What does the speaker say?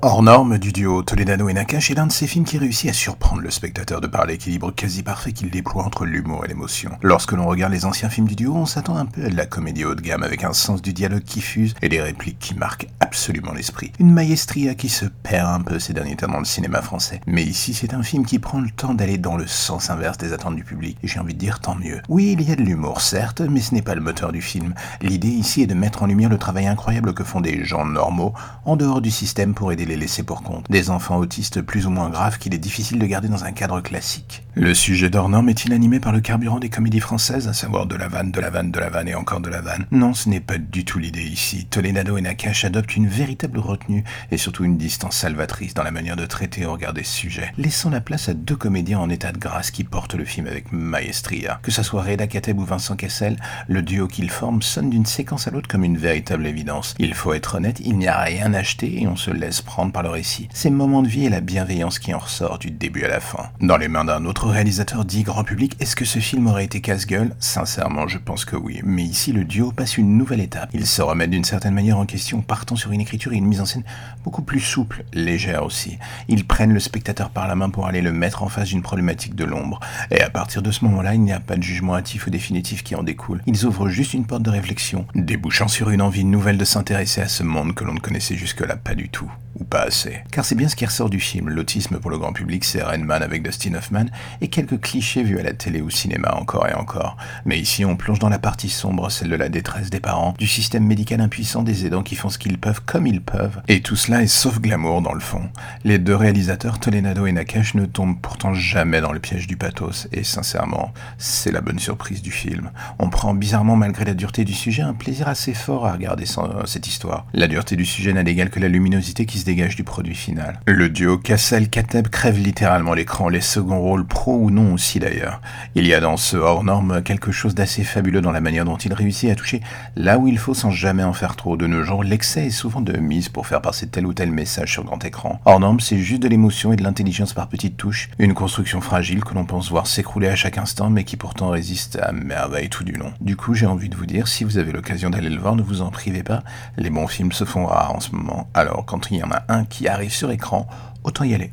Hors norme du duo Toledano et Nakash est l'un de ces films qui réussit à surprendre le spectateur de par l'équilibre quasi parfait qu'il déploie entre l'humour et l'émotion. Lorsque l'on regarde les anciens films du duo, on s'attend un peu à de la comédie haut de gamme avec un sens du dialogue qui fuse et des répliques qui marquent absolument l'esprit. Une maestria qui se perd un peu ces derniers temps dans le cinéma français. Mais ici, c'est un film qui prend le temps d'aller dans le sens inverse des attentes du public. Et j'ai envie de dire tant mieux. Oui, il y a de l'humour, certes, mais ce n'est pas le moteur du film. L'idée ici est de mettre en lumière le travail incroyable que font des gens normaux en dehors du système pour aider les laissés pour compte, des enfants autistes plus ou moins graves qu'il est difficile de garder dans un cadre classique. Le sujet d'Ornorm est inanimé par le carburant des comédies françaises, à savoir de la vanne, de la vanne, de la vanne et encore de la vanne? Non, ce n'est pas du tout l'idée ici. Toledano et Nakash adoptent une véritable retenue et surtout une distance salvatrice dans la manière de traiter et regarder ce sujet, laissant la place à deux comédiens en état de grâce qui portent le film avec maestria. Que ce soit Reda Kateb ou Vincent Cassel, le duo qu'ils forment sonne d'une séquence à l'autre comme une véritable évidence. Il faut être honnête, il n'y a rien acheté et on se laisse prendre par le récit. Ces moments de vie et la bienveillance qui en ressort du début à la fin. Dans les mains d'un autre réalisateur dit grand public, est-ce que ce film aurait été casse-gueule? Sincèrement, je pense que oui. Mais ici, le duo passe une nouvelle étape. Il se remet d'une certaine manière en question, partant sur une écriture et une mise en scène beaucoup plus souple, légère aussi. Ils prennent le spectateur par la main pour aller le mettre en face d'une problématique de l'ombre. Et à partir de ce moment-là, il n'y a pas de jugement hâtif ou définitif qui en découle. Ils ouvrent juste une porte de réflexion, débouchant sur une envie nouvelle de s'intéresser à ce monde que l'on ne connaissait jusque-là pas du tout, ou pas assez. Car c'est bien ce qui ressort du film. L'autisme pour le grand public, c'est Rain avec Dustin Hoffman, et quelques clichés vus à la télé ou cinéma encore et encore. Mais ici, on plonge dans la partie sombre, celle de la détresse des parents, du système médical impuissant des aidants qui font ce qu'ils peuvent comme ils peuvent. Et tout cela est sauf glamour dans le fond. Les deux réalisateurs, Tolenado et Nakash, ne tombent pourtant jamais dans le piège du pathos, et sincèrement, c'est la bonne surprise du film. On prend bizarrement, malgré la dureté du sujet, un plaisir assez fort à regarder cette histoire. La dureté du sujet n'a d'égal que la luminosité qui se dégage du produit final. Le duo Cassel-Kateb crève littéralement l'écran, les seconds rôles pro ou non aussi d'ailleurs. Il y a dans ce hors norme quelque chose d'assez fabuleux dans la manière dont il réussit à toucher là où il faut sans jamais en faire trop. De nos jours, l'excès est souvent de mise pour faire passer tel ou tel message sur grand écran. Hors norme, c'est juste de l'émotion et de l'intelligence par petites touches, une construction fragile que l'on pense voir s'écrouler à chaque instant mais qui pourtant résiste à merveille tout du long. Du coup, j'ai envie de vous dire, si vous avez l'occasion d'aller le voir, ne vous en privez pas, les bons films se font rares en ce moment. Alors, quand il y en a un qui arrive sur écran, autant y aller.